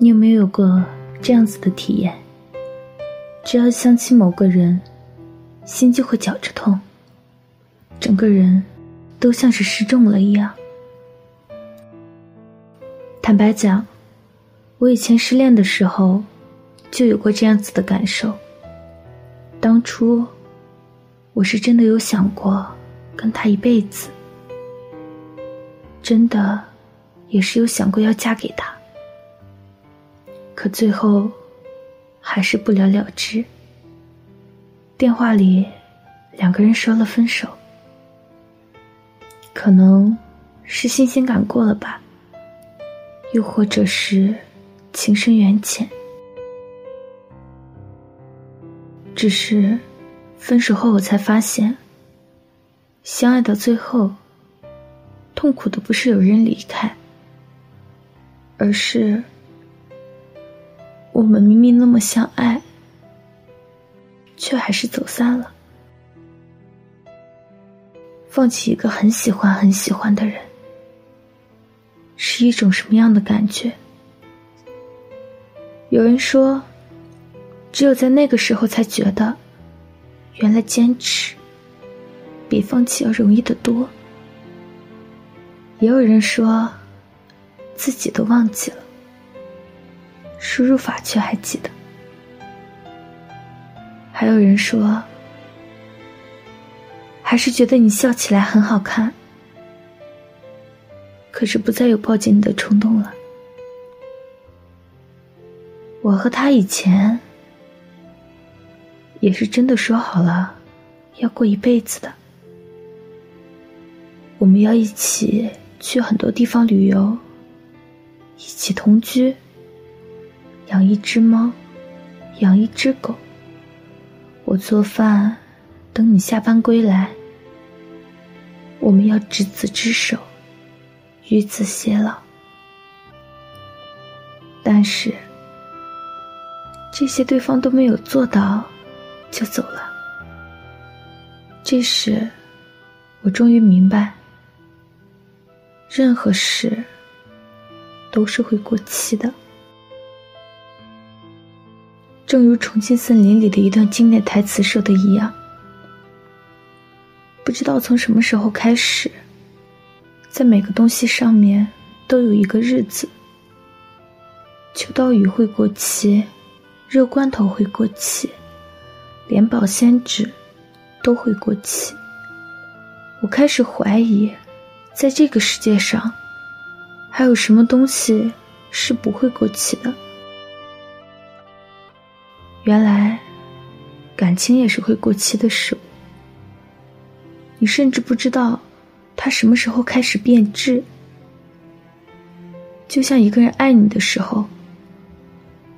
你有没有过这样子的体验？只要想起某个人，心就会绞着痛，整个人都像是失重了一样。坦白讲，我以前失恋的时候就有过这样子的感受。当初我是真的有想过跟他一辈子，真的也是有想过要嫁给他。可最后，还是不了了之。电话里，两个人说了分手，可能是新鲜感过了吧，又或者是情深缘浅。只是，分手后我才发现，相爱到最后，痛苦的不是有人离开，而是。我们明明那么相爱，却还是走散了。放弃一个很喜欢很喜欢的人，是一种什么样的感觉？有人说，只有在那个时候才觉得，原来坚持比放弃要容易得多。也有人说，自己都忘记了。输入法却还记得，还有人说，还是觉得你笑起来很好看，可是不再有抱紧你的冲动了。我和他以前也是真的说好了，要过一辈子的，我们要一起去很多地方旅游，一起同居。养一只猫，养一只狗。我做饭，等你下班归来。我们要执子之手，与子偕老。但是，这些对方都没有做到，就走了。这时，我终于明白，任何事都是会过期的。正如《重庆森林》里的一段经典台词说的一样，不知道从什么时候开始，在每个东西上面都有一个日子。秋刀鱼会过期，热罐头会过期，连保鲜纸都会过期。我开始怀疑，在这个世界上，还有什么东西是不会过期的？原来，感情也是会过期的事物。你甚至不知道，它什么时候开始变质。就像一个人爱你的时候，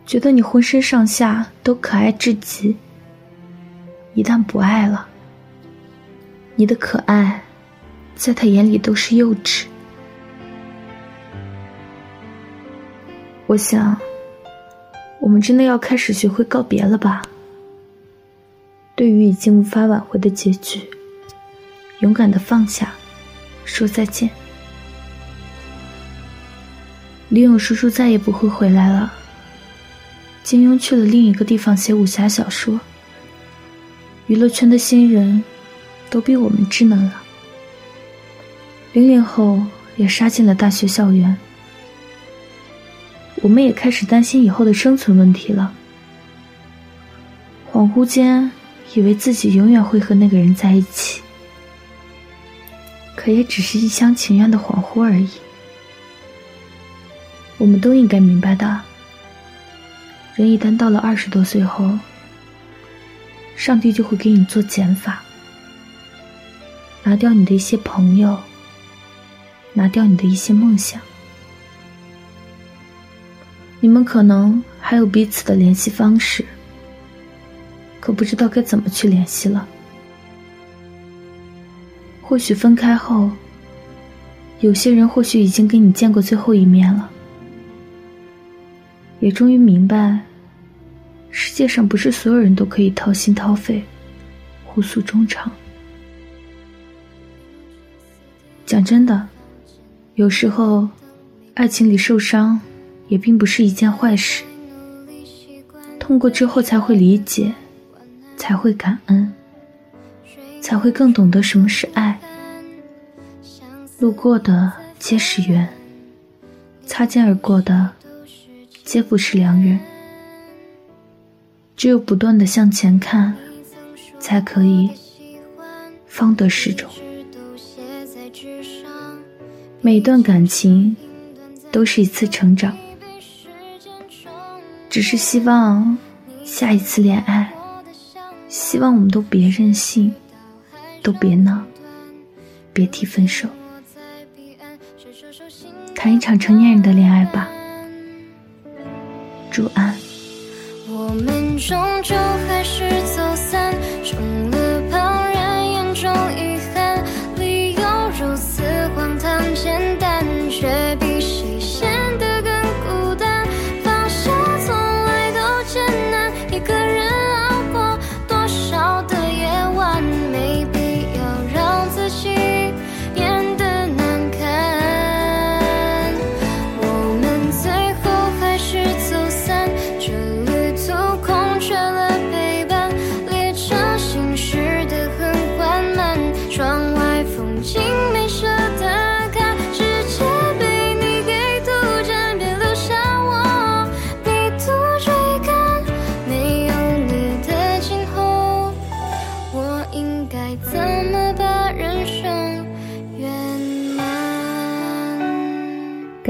觉得你浑身上下都可爱至极。一旦不爱了，你的可爱，在他眼里都是幼稚。我想。我们真的要开始学会告别了吧？对于已经无法挽回的结局，勇敢的放下，说再见。李勇叔叔再也不会回来了。金庸去了另一个地方写武侠小说。娱乐圈的新人，都比我们稚嫩了。零零后也杀进了大学校园。我们也开始担心以后的生存问题了。恍惚间，以为自己永远会和那个人在一起，可也只是一厢情愿的恍惚而已。我们都应该明白的，人一旦到了二十多岁后，上帝就会给你做减法，拿掉你的一些朋友，拿掉你的一些梦想。你们可能还有彼此的联系方式，可不知道该怎么去联系了。或许分开后，有些人或许已经跟你见过最后一面了，也终于明白，世界上不是所有人都可以掏心掏肺、互诉衷肠。讲真的，有时候，爱情里受伤。也并不是一件坏事。痛过之后才会理解，才会感恩，才会更懂得什么是爱。路过的皆是缘，擦肩而过的皆不是良人。只有不断的向前看，才可以方得始终。每段感情都是一次成长，只是希望下一次恋爱，希望我们都别任性，都别闹，别提分手。谈一场成年人的恋爱吧，祝安。我们终究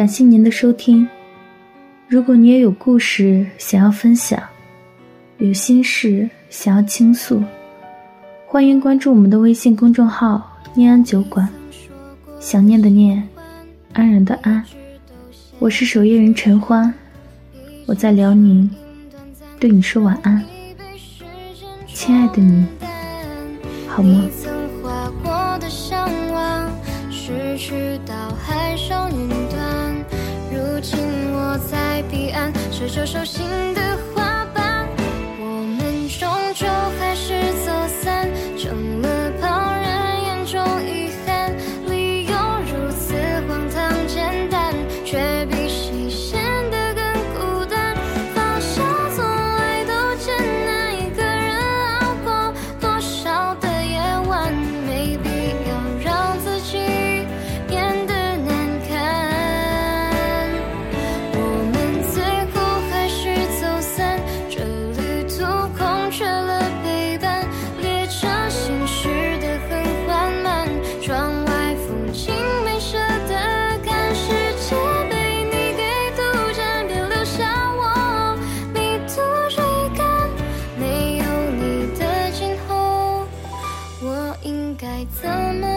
感谢您的收听。如果你也有故事想要分享，有心事想要倾诉，欢迎关注我们的微信公众号“念安酒馆”。想念的念，安然的安。我是守夜人陈欢，我在辽宁，对你说晚安，亲爱的你，好吗？彼岸写着手心的 don't know